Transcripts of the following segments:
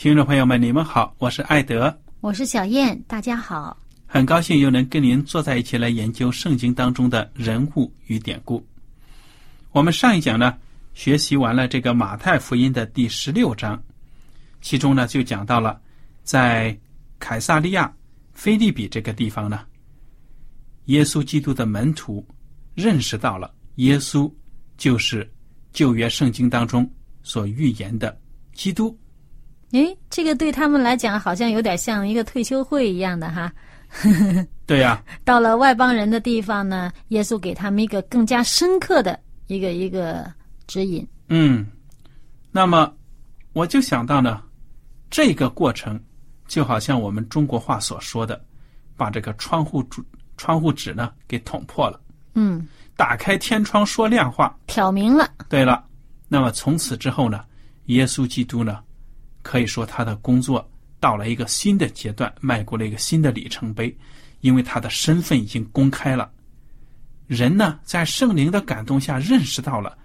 听众朋友们，你们好，我是艾德，我是小燕，大家好，很高兴又能跟您坐在一起来研究圣经当中的人物与典故。我们上一讲呢，学习完了这个马太福音的第十六章，其中呢就讲到了在凯撒利亚菲利比这个地方呢，耶稣基督的门徒认识到了耶稣就是旧约圣经当中所预言的基督。诶，这个对他们来讲好像有点像一个退休会一样的哈。对呀。到了外邦人的地方呢，耶稣给他们一个更加深刻的一个一个指引。嗯，那么我就想到呢，这个过程就好像我们中国话所说的，把这个窗户纸窗户纸呢给捅破了。嗯。打开天窗说亮话。挑明了。对了，那么从此之后呢，耶稣基督呢？可以说，他的工作到了一个新的阶段，迈过了一个新的里程碑，因为他的身份已经公开了。人呢，在圣灵的感动下认识到了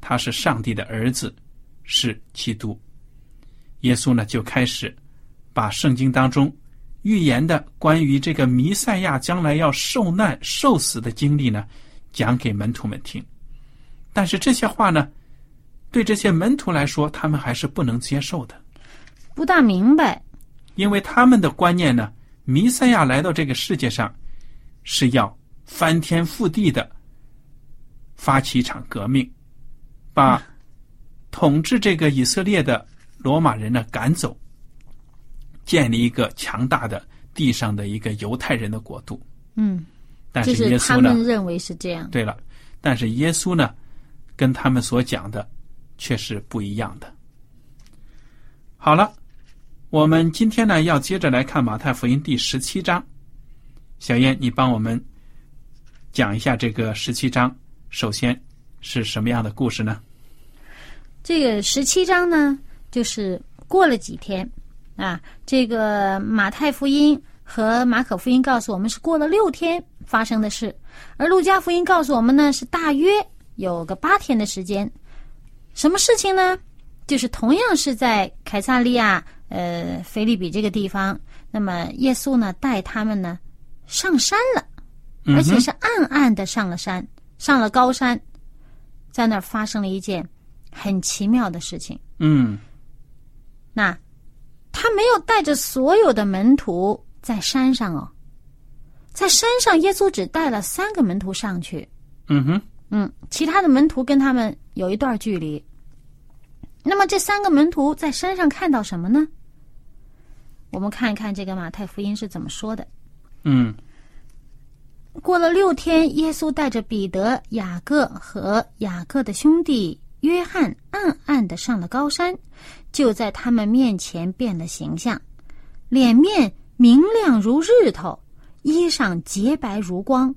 他是上帝的儿子，是基督。耶稣呢，就开始把圣经当中预言的关于这个弥赛亚将来要受难、受死的经历呢，讲给门徒们听。但是这些话呢，对这些门徒来说，他们还是不能接受的。不大明白，因为他们的观念呢，弥赛亚来到这个世界上，是要翻天覆地的发起一场革命，把统治这个以色列的罗马人呢赶走，建立一个强大的地上的一个犹太人的国度。嗯，但是耶稣呢，认为是这样。对了，但是耶稣呢，跟他们所讲的却是不一样的。好了。我们今天呢，要接着来看马太福音第十七章。小燕，你帮我们讲一下这个十七章，首先是什么样的故事呢？这个十七章呢，就是过了几天啊，这个马太福音和马可福音告诉我们是过了六天发生的事，而路加福音告诉我们呢是大约有个八天的时间。什么事情呢？就是同样是在凯撒利亚。呃，菲利比这个地方，那么耶稣呢带他们呢上山了，而且是暗暗的上了山，上了高山，在那儿发生了一件很奇妙的事情。嗯，那他没有带着所有的门徒在山上哦，在山上耶稣只带了三个门徒上去。嗯哼，嗯，其他的门徒跟他们有一段距离。那么这三个门徒在山上看到什么呢？我们看一看这个马太福音是怎么说的。嗯，过了六天，耶稣带着彼得、雅各和雅各的兄弟约翰，暗暗的上了高山，就在他们面前变了形象，脸面明亮如日头，衣裳洁白如光。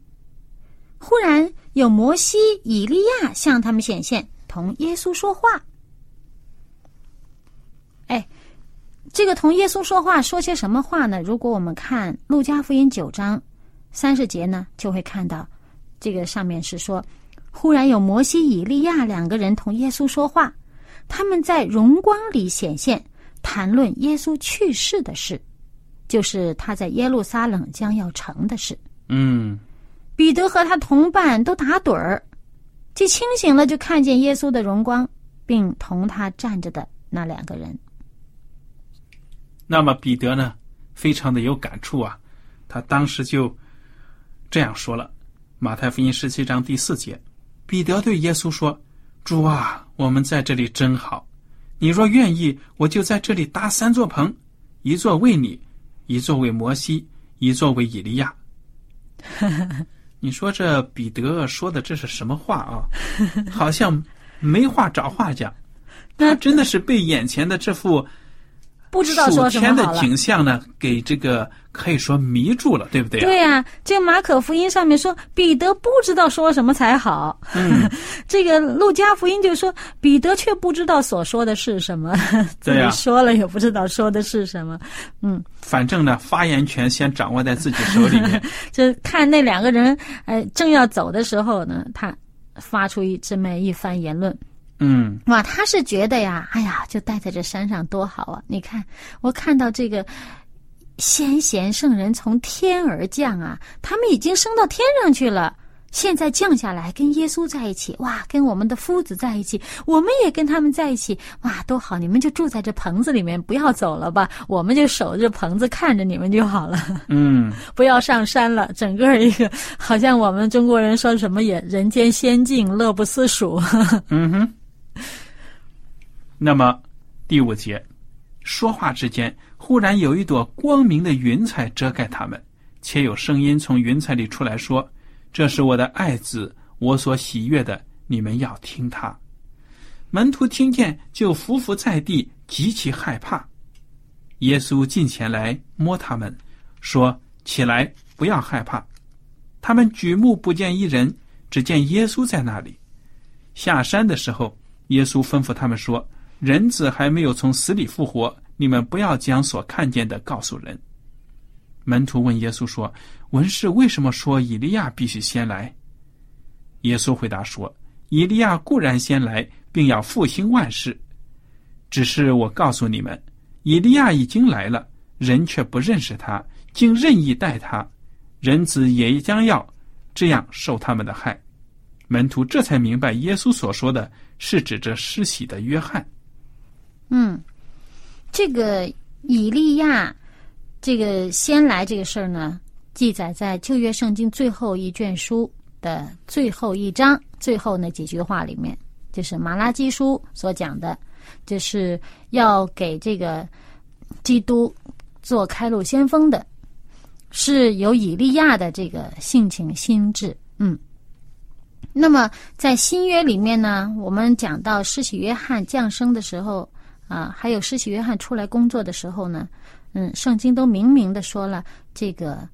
忽然有摩西、以利亚向他们显现，同耶稣说话。哎，这个同耶稣说话说些什么话呢？如果我们看《路加福音》九章三十节呢，就会看到这个上面是说，忽然有摩西、以利亚两个人同耶稣说话，他们在荣光里显现，谈论耶稣去世的事，就是他在耶路撒冷将要成的事。嗯彼得和他同伴都打盹儿，既清醒了，就看见耶稣的荣光，并同他站着的那两个人。那么彼得呢，非常的有感触啊，他当时就这样说了：马太福音十七章第四节，彼得对耶稣说：“主啊，我们在这里真好，你若愿意，我就在这里搭三座棚，一座为你，一座为摩西，一座为以利亚。” 你说这彼得说的这是什么话啊？好像没话找话讲，他真的是被眼前的这幅不知道说什数天的么好了。景象呢，给这个可以说迷住了，对不对、啊？对呀、这马可福音上面说彼得不知道说什么才好，嗯，这个路加福音就说彼得却不知道所说的是什么，自对呀己说了也不知道说的是什么。嗯，反正呢，发言权先掌握在自己手里面。这看那两个人，呃，正要走的时候呢，他发出一这么一番言论。嗯哇，他是觉得呀，哎呀，就待在这山上多好啊！你看，我看到这个先贤圣人从天而降啊，他们已经升到天上去了。现在降下来跟耶稣在一起，哇，跟我们的夫子在一起，我们也跟他们在一起，哇，多好！你们就住在这棚子里面，不要走了吧，我们就守着棚子看着你们就好了。嗯，不要上山了，整个一个好像我们中国人说什么也人间仙境，乐不思蜀。嗯哼。那么第五节，说话之间，忽然有一朵光明的云彩遮盖他们，且有声音从云彩里出来说：“这是我的爱子，我所喜悦的，你们要听他。”门徒听见，就伏伏在地，极其害怕。耶稣近前来摸他们，说：“起来，不要害怕。”他们举目不见一人，只见耶稣在那里。下山的时候，耶稣吩咐他们说：“人子还没有从死里复活，你们不要将所看见的告诉人。”门徒问耶稣说：“文士为什么说以利亚必须先来？”耶稣回答说：“以利亚固然先来，并要复兴万事。只是我告诉你们，以利亚已经来了，人却不认识他，竟任意待他。人子也将要这样受他们的害。”门徒这才明白，耶稣所说的是指着施洗的约翰。嗯，这个以利亚这个先来这个事儿呢，记载在旧约圣经最后一卷书的最后一章最后那几句话里面，就是马拉基书所讲的，就是要给这个基督做开路先锋的，是有以利亚的这个性情心智，嗯。那么在新约里面呢，我们讲到施洗约翰降生的时候啊，还有施洗约翰出来工作的时候呢，嗯，圣经都明明的说了，这个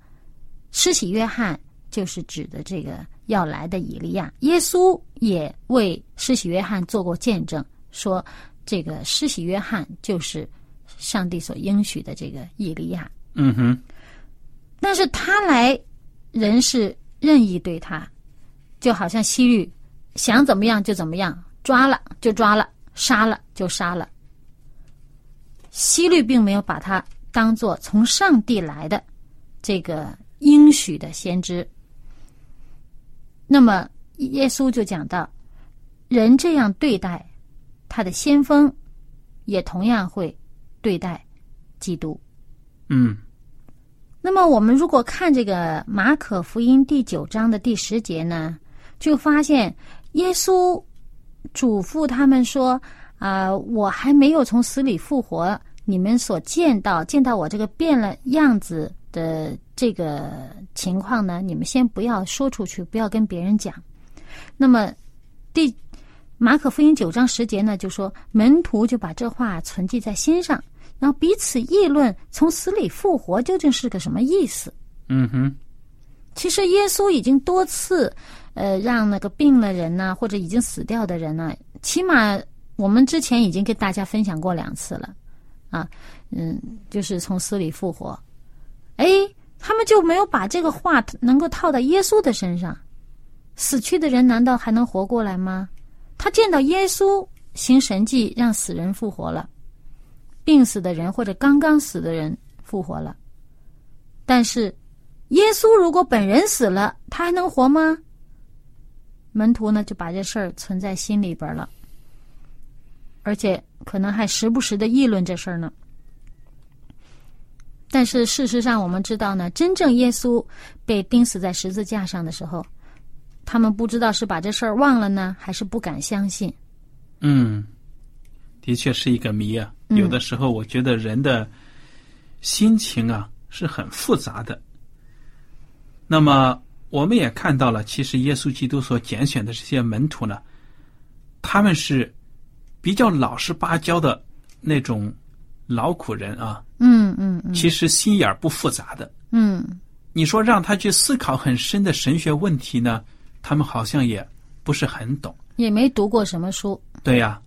施洗约翰就是指的这个要来的以利亚。耶稣也为施洗约翰做过见证，说这个施洗约翰就是上帝所应许的这个以利亚。嗯哼，但是他来，人是任意对他，就好像西律想怎么样就怎么样，抓了就抓了，杀了就杀了。西律并没有把他当做从上帝来的这个应许的先知。那么耶稣就讲到，人这样对待他的先锋，也同样会对待基督。嗯那么我们如果看这个马可福音第九章的第十节呢，就发现耶稣嘱咐他们说：“啊、我还没有从死里复活，你们所见到见到我这个变了样子的这个情况呢，你们先不要说出去，不要跟别人讲。”那么第马可福音九章十节呢，就说门徒就把这话存记在心上。然后彼此议论从死里复活究竟是个什么意思。嗯哼，其实耶稣已经多次，呃，让那个病了人呢、或者已经死掉的人呢、起码我们之前已经跟大家分享过两次了，啊，嗯，就是从死里复活。哎，他们就没有把这个话能够套到耶稣的身上。死去的人难道还能活过来吗？他见到耶稣行神迹，让死人复活了，病死的人或者刚刚死的人复活了。但是，耶稣如果本人死了，他还能活吗？门徒呢就把这事儿存在心里边了，而且可能还时不时的议论这事儿呢。但是事实上，我们知道呢，真正耶稣被钉死在十字架上的时候，他们不知道是把这事儿忘了呢，还是不敢相信。嗯，的确是一个谜啊。嗯有的时候，我觉得人的心情啊是很复杂的。那么，我们也看到了，其实耶稣基督所拣选的这些门徒呢，他们是比较老实巴交的那种劳苦人啊，嗯嗯嗯其实心眼儿不复杂的。嗯你说让他去思考很深的神学问题呢，他们好像也不是很懂。也没读过什么书。对呀、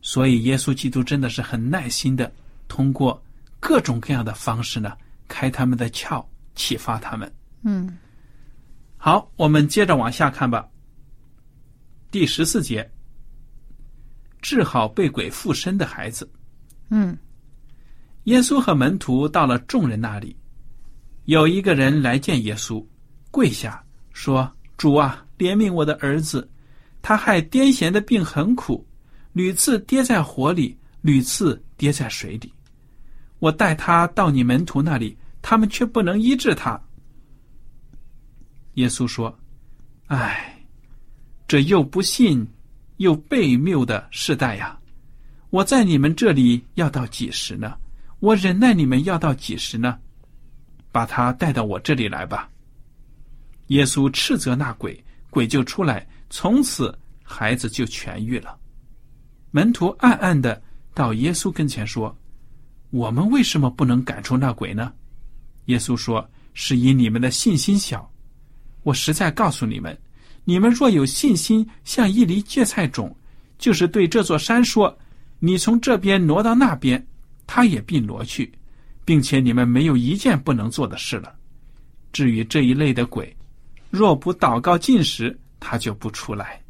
所以耶稣基督真的是很耐心的，通过各种各样的方式呢，开他们的窍，启发他们。嗯好，我们接着往下看吧。第十四节，治好被鬼附身的孩子。嗯耶稣和门徒到了众人那里，有一个人来见耶稣，跪下说：“主啊，怜悯我的儿子，他害癫痫的病很苦，屡次跌在火里，屡次跌在水里。我带他到你门徒那里，他们却不能医治他。”耶稣说：“唉，这又不信又悖谬的世代呀！我在你们这里要到几时呢？我忍耐你们要到几时呢？把他带到我这里来吧。”耶稣斥责那鬼，鬼就出来，从此孩子就痊愈了。门徒暗暗的到耶稣跟前说：“我们为什么不能赶出那鬼呢？”耶稣说：“是因你们的信心小。我实在告诉你们，你们若有信心，像一粒芥菜种，就是对这座山说：‘你从这边挪到那边’，它也必挪去，并且你们没有一件不能做的事了。至于这一类的鬼，若不祷告进食，他就不出来。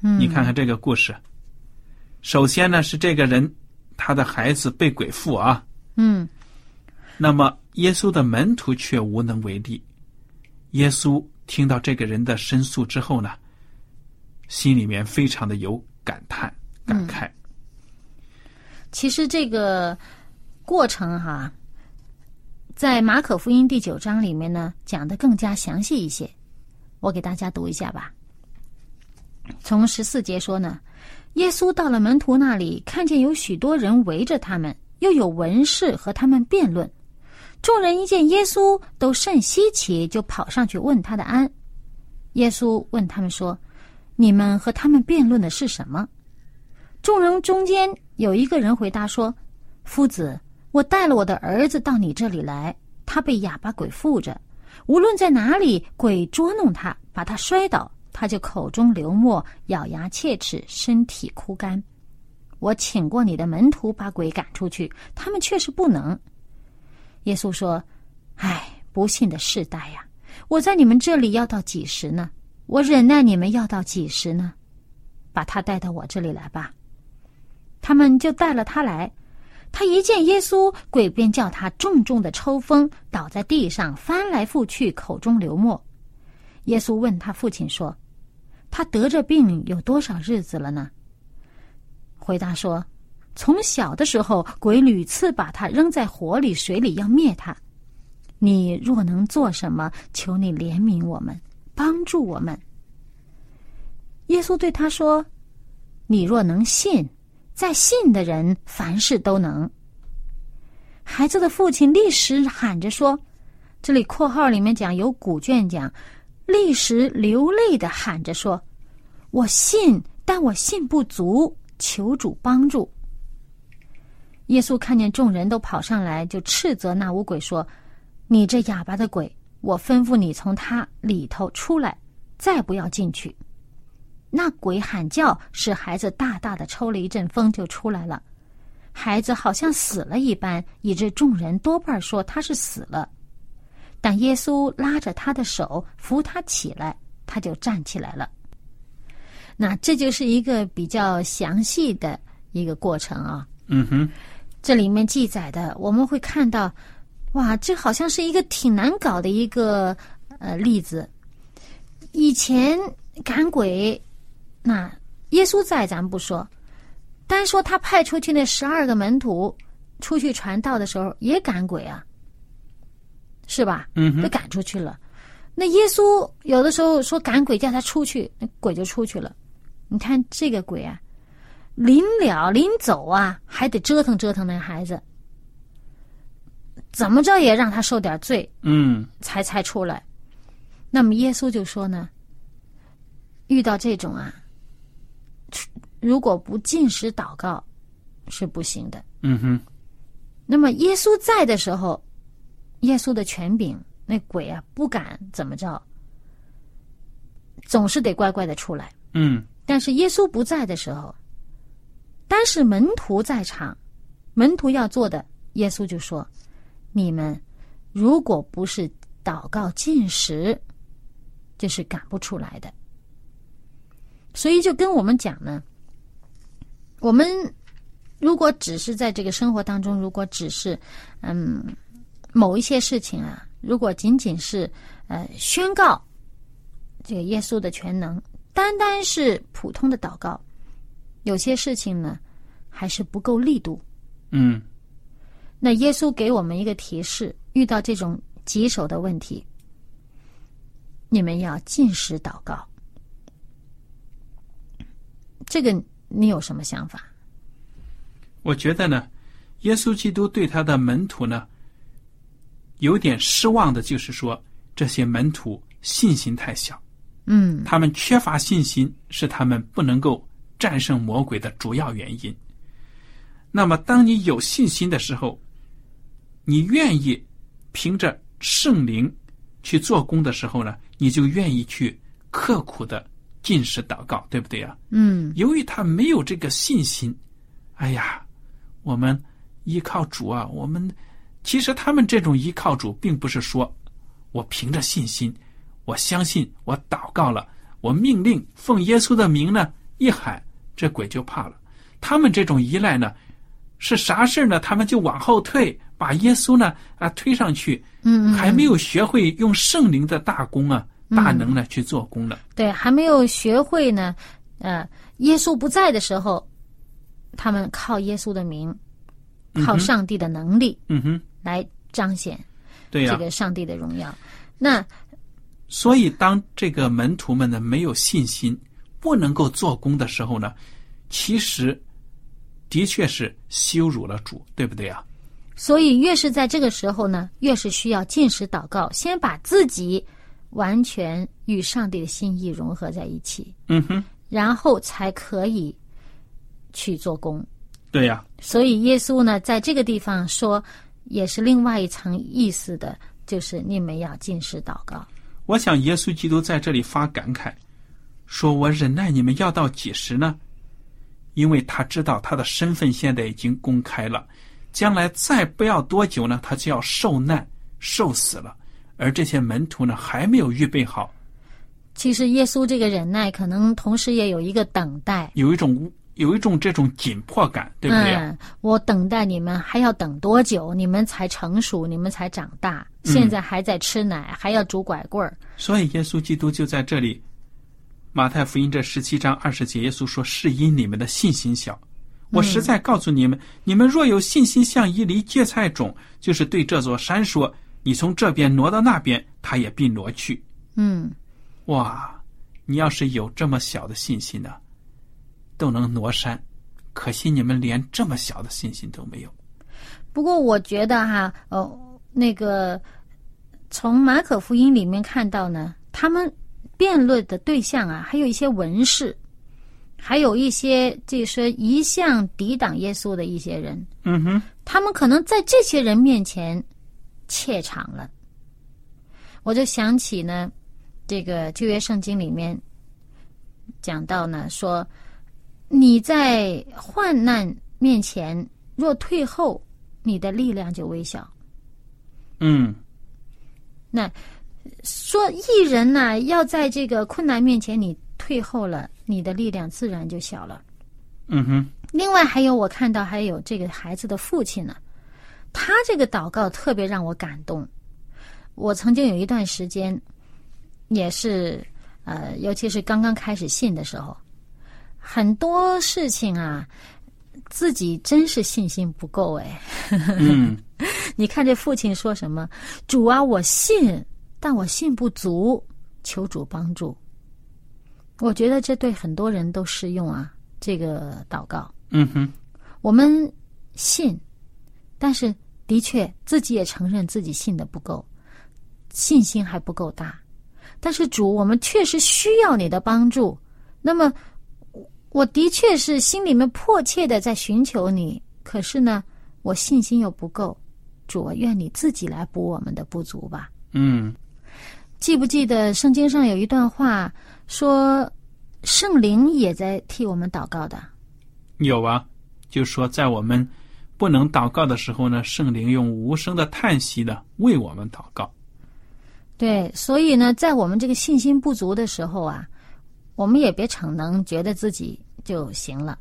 嗯，你看看这个故事，首先呢是这个人他的孩子被鬼附啊，嗯那么耶稣的门徒却无能为力。耶稣听到这个人的申诉之后呢，心里面非常的有感叹、感慨。其实这个过程哈，在马可福音第九章里面呢，讲的更加详细一些。我给大家读一下吧。从十四节说呢，耶稣到了门徒那里，看见有许多人围着他们，又有文士和他们辩论。众人一见耶稣，都甚稀奇，就跑上去问他的安。耶稣问他们说：“你们和他们辩论的是什么？”众人中间有一个人回答说：“夫子，我带了我的儿子到你这里来，他被哑巴鬼附着，无论在哪里，鬼捉弄他，把他摔倒，他就口中流沫，咬牙切齿，身体枯干。我请过你的门徒把鬼赶出去，他们却是不能。”耶稣说：“唉，不幸的世代呀！我在你们这里要到几时呢？我忍耐你们要到几时呢？把他带到我这里来吧。”他们就带了他来。他一见耶稣，鬼便叫他重重的抽风，倒在地上，翻来覆去，口中流沫。耶稣问他父亲说：“他得这病有多少日子了呢？”回答说：“从小的时候，鬼屡次把他扔在火里、水里，要灭他。你若能做什么，求你怜悯我们，帮助我们。”耶稣对他说：“你若能信。”在信的人，凡事都能。孩子的父亲立时喊着说：“这里括号里面讲有古卷讲，立时流泪的喊着说：‘我信，但我信不足，求主帮助。’”耶稣看见众人都跑上来，就斥责那污鬼说：“你这哑巴的鬼，我吩咐你从他里头出来，再不要进去。那鬼喊叫，使孩子大大的抽了一阵风，就出来了。孩子好像死了一般，以致众人多半说他是死了。但耶稣拉着他的手，扶他起来，他就站起来了。那这就是一个比较详细的一个过程啊。嗯哼，这里面记载的，我们会看到，哇，这好像是一个挺难搞的一个呃例子。以前赶鬼，那耶稣在，咱不说，单说他派出去那十二个门徒出去传道的时候，也赶鬼啊，是吧？嗯哼都赶出去了。那耶稣有的时候说赶鬼叫他出去，那鬼就出去了。你看这个鬼啊，临了临走啊，还得折腾折腾那孩子，怎么着也让他受点罪，嗯才才出来。那么耶稣就说呢，遇到这种啊，如果不进食祷告是不行的。嗯哼，那么耶稣在的时候，耶稣的权柄，那鬼啊不敢怎么着，总是得乖乖的出来。嗯但是耶稣不在的时候，单是门徒在场，门徒要做的，耶稣就说：“你们如果不是祷告进食，就是赶不出来的。”所以就跟我们讲呢，我们如果只是在这个生活当中，如果只是嗯某一些事情啊，如果仅仅是呃宣告这个耶稣的全能，单单是普通的祷告，有些事情呢还是不够力度。嗯那耶稣给我们一个提示：遇到这种棘手的问题，你们要进食祷告。这个你有什么想法？我觉得呢，耶稣基督对他的门徒呢，有点失望的，就是说这些门徒信心太小，嗯他们缺乏信心是他们不能够战胜魔鬼的主要原因。那么，当你有信心的时候，你愿意凭着圣灵去做工的时候呢，你就愿意去刻苦的进食祷告，对不对啊、嗯由于他没有这个信心，哎呀，我们依靠主啊，我们其实他们这种依靠主，并不是说我凭着信心，我相信我祷告了，我命令奉耶稣的名呢，一喊这鬼就怕了。他们这种依赖呢，是啥事呢？他们就往后退，把耶稣呢啊推上去，嗯，还没有学会用圣灵的大功啊、大能呢去做工呢。对，还没有学会呢。呃，耶稣不在的时候，他们靠耶稣的名，靠上帝的能力嗯哼，来彰显这个上帝的荣耀。那所以，当这个门徒们呢没有信心，不能够做工的时候呢，其实的确是羞辱了主，对不对啊？所以越是在这个时候呢，越是需要进食祷告，先把自己完全与上帝的心意融合在一起，嗯哼，然后才可以去做工。对呀、所以耶稣呢，在这个地方说，也是另外一层意思的，就是你们要进食祷告。我想耶稣基督在这里发感慨，说我忍耐你们要到几时呢？因为他知道他的身份现在已经公开了，将来再不要多久呢，他就要受难、受死了。而这些门徒呢，还没有预备好，其实耶稣这个忍耐，可能同时也有一个等待。有一种有一种这种紧迫感，对不对啊？嗯，我等待你们还要等多久？你们才成熟，你们才长大，嗯现在还在吃奶，还要拄拐棍儿。所以耶稣基督就在这里，马太福音这十七章二十节，耶稣说：“是因你们的信心小。我实在告诉你们，你们若有信心像一粒芥菜种，就是对这座山说：‘你从这边挪到那边’，它也必挪去。嗯，哇！你要是有这么小的信心呢，都能挪山。可惜你们连这么小的信心都没有。不过我觉得哈，呃，那个从马可福音里面看到呢，他们辩论的对象啊，还有一些文士，还有一些就是一向抵挡耶稣的一些人，嗯哼，他们可能在这些人面前怯场了。我就想起呢，这个旧约圣经里面讲到呢，说你在患难面前若退后，你的力量就微小。嗯那说艺人呢，要在这个困难面前你退后了，你的力量自然就小了。嗯哼，另外还有，我看到还有这个孩子的父亲呢，他这个祷告特别让我感动。我曾经有一段时间，也是呃，尤其是刚刚开始信的时候，很多事情啊，自己真是信心不够哎。嗯 你看这父亲说什么？主啊，我信，但我信不足，求主帮助。我觉得这对很多人都适用啊，这个祷告。嗯哼，我们信，但是的确自己也承认自己信的不够，信心还不够大。但是主，我们确实需要你的帮助。那么，我我的确是心里面迫切的在寻求你，可是呢，我信心又不够。主我，愿你自己来补我们的不足吧。嗯记不记得圣经上有一段话说，圣灵也在替我们祷告的。有啊，就说在我们不能祷告的时候呢，圣灵用无声的叹息呢为我们祷告。对，所以呢，在我们这个信心不足的时候啊，我们也别逞能，觉得自己就行了，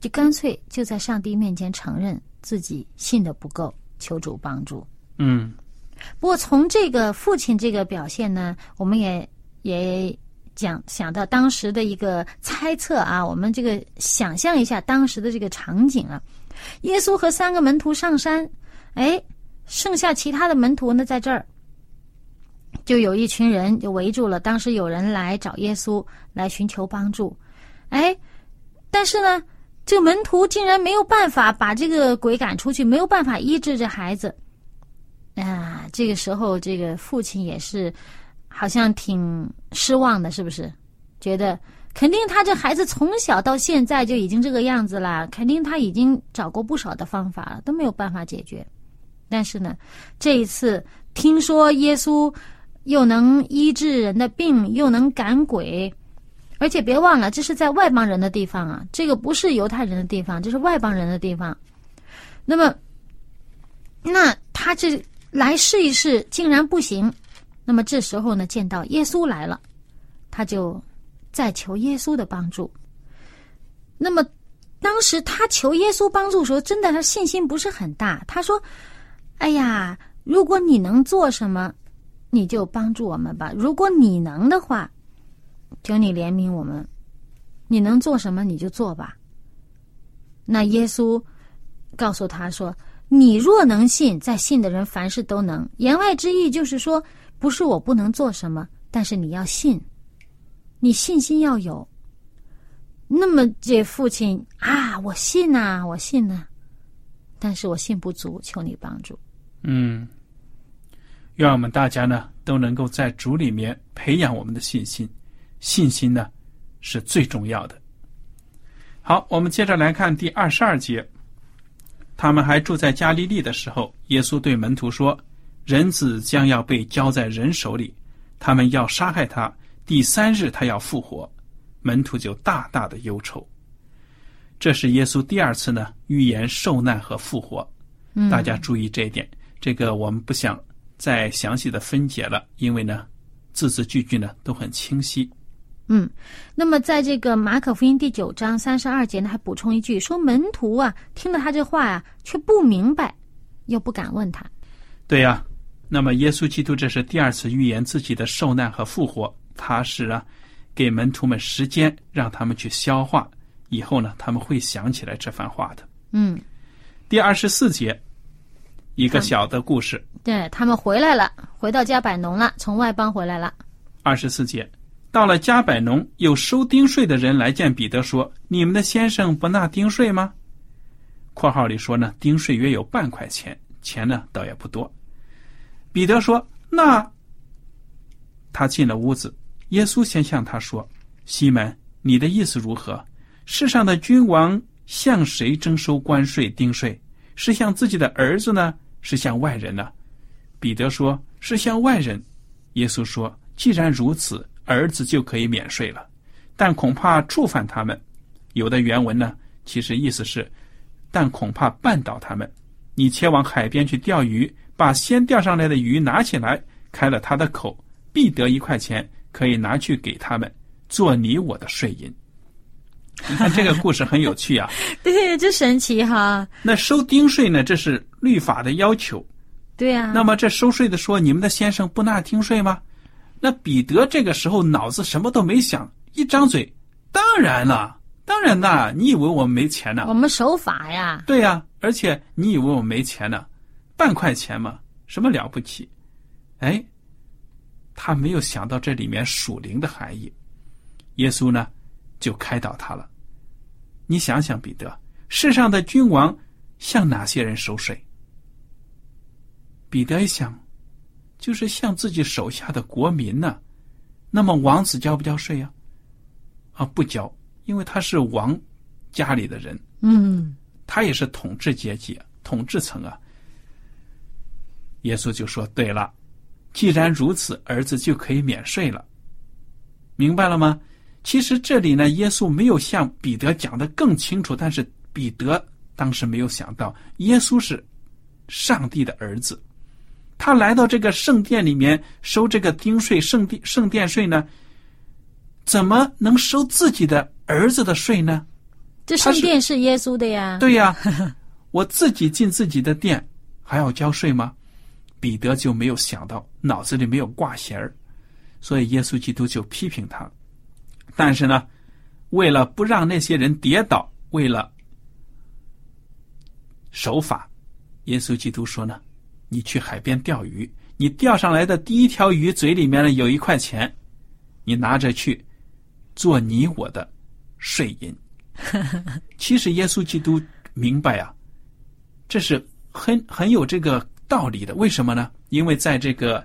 就干脆就在上帝面前承认自己信的不够，求主帮助。嗯不过从这个父亲这个表现呢，我们也也讲想到当时的一个猜测啊，我们这个想象一下当时的这个场景啊，耶稣和三个门徒上山，哎，剩下其他的门徒呢在这儿，就有一群人就围住了。当时有人来找耶稣来寻求帮助，哎，但是呢，这个门徒竟然没有办法把这个鬼赶出去，没有办法医治这孩子。啊，这个时候，这个父亲也是好像挺失望的，是不是？觉得肯定他这孩子从小到现在就已经这个样子了，肯定他已经找过不少的方法了，都没有办法解决。但是呢，这一次听说耶稣又能医治人的病，又能赶鬼，而且别忘了，这是在外邦人的地方啊，这个不是犹太人的地方，这是外邦人的地方。那么，那他这。来试一试，竟然不行。那么这时候呢，见到耶稣来了，他就在求耶稣的帮助。那么当时他求耶稣帮助的时候，真的他信心不是很大。他说：“哎呀，如果你能做什么，你就帮助我们吧。如果你能的话，求你怜悯我们。你能做什么，你就做吧。”那耶稣告诉他说。你若能信，在信的人凡事都能。言外之意就是说，不是我不能做什么，但是你要信，你信心要有。那么这父亲啊，我信呐，我信呐，但是我信不足，求你帮助。嗯，愿我们大家呢都能够在主里面培养我们的信心，信心呢是最重要的。好，我们接着来看第二十二节。他们还住在加利利的时候，耶稣对门徒说：“人子将要被交在人手里，他们要杀害他。第三日他要复活。”门徒就大大的忧愁。这是耶稣第二次呢预言受难和复活。大家注意这一点。这个我们不想再详细的分解了，因为呢字字句句呢都很清晰。嗯，那么在这个马可福音第九章三十二节呢，还补充一句说：门徒啊，听了他这话呀，却不明白，又不敢问他。对呀，那么耶稣基督这是第二次预言自己的受难和复活，他是啊，给门徒们时间，让他们去消化，以后呢，他们会想起来这番话的。嗯，第二十四节，一个小的故事。对他们回来了，回到家摆农了，从外邦回来了。二十四节。到了加百农，有收丁税的人来见彼得，说：“你们的先生不纳丁税吗？”（括号里说呢，丁税约有半块钱，钱呢倒也不多。）彼得说：“那……”他进了屋子，耶稣先向他说：“西门，你的意思如何？世上的君王向谁征收关税、丁税？是向自己的儿子呢，是向外人呢？”彼得说：“是向外人。”耶稣说：“既然如此，儿子就可以免税了。但恐怕触犯他们。有的原文呢，其实意思是，但恐怕绊倒他们。你前往海边去钓鱼，把先钓上来的鱼拿起来，开了他的口，必得一块钱，可以拿去给他们，做你我的税银。”你看这个故事很有趣啊！对，这神奇哈。那收丁税呢？这是律法的要求。对呀。那么这收税的说：“你们的先生不纳丁税吗？”那彼得这个时候脑子什么都没想，一张嘴：“当然了，当然啦！你以为我们没钱呢？我们守法呀。”对呀，而且你以为我没钱呢？半块钱嘛，什么了不起？哎，他没有想到这里面属灵的含义。耶稣呢？就开导他了。你想想，彼得，世上的君王向哪些人收税？彼得一想，就是向自己手下的国民呢。那么王子交不交税呀？啊，不交，因为他是王家里的人。嗯，他也是统治阶级、统治层啊。耶稣就说：“对了，既然如此，儿子就可以免税了。明白了吗？”其实这里呢，耶稣没有向彼得讲的更清楚，但是彼得当时没有想到，耶稣是上帝的儿子，他来到这个圣殿里面收这个丁税、圣殿圣殿税呢，怎么能收自己的儿子的税呢？这圣殿是耶稣的呀。对呀，我自己进自己的店还要交税吗？彼得就没有想到，脑子里没有挂弦儿，所以耶稣基督就批评他。但是呢，为了不让那些人跌倒，为了守法，耶稣基督说呢：“你去海边钓鱼，你钓上来的第一条鱼嘴里面呢有一块钱，你拿着去做你我的税银。”其实耶稣基督明白啊，这是很很有这个道理的。为什么呢？因为在这个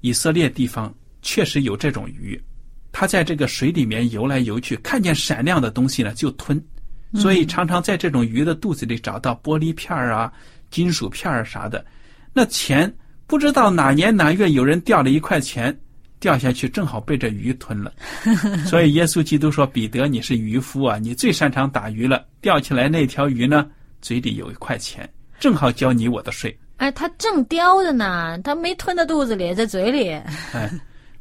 以色列地方确实有这种鱼。它在这个水里面游来游去，看见闪亮的东西呢就吞，所以常常在这种鱼的肚子里找到玻璃片儿啊、金属片儿啥的。那钱不知道哪年哪月有人掉了一块钱掉下去，正好被这鱼吞了。所以耶稣基督说：“彼得，你是渔夫啊，你最擅长打鱼了。钓起来那条鱼呢，嘴里有一块钱，正好交你我的税。”哎，他正叼着呢，他没吞到肚子里，在嘴里。哎，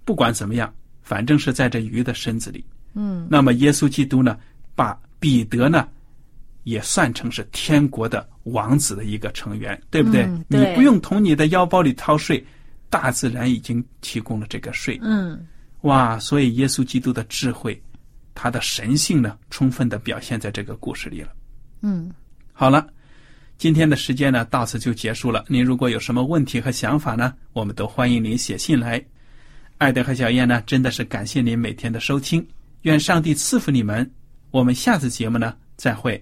不管怎么样。反正是在这鱼的身子里，嗯，那么耶稣基督呢，把彼得呢，也算成是天国的王子的一个成员，对不对？你不用从你的腰包里掏税，大自然已经提供了这个税。嗯，哇，所以耶稣基督的智慧，他的神性呢，充分的表现在这个故事里了。嗯，好了，今天的时间呢，到此就结束了。您如果有什么问题和想法呢，我们都欢迎您写信来。艾德和小燕呢，真的是感谢您每天的收听，愿上帝赐福你们。我们下次节目呢，再会。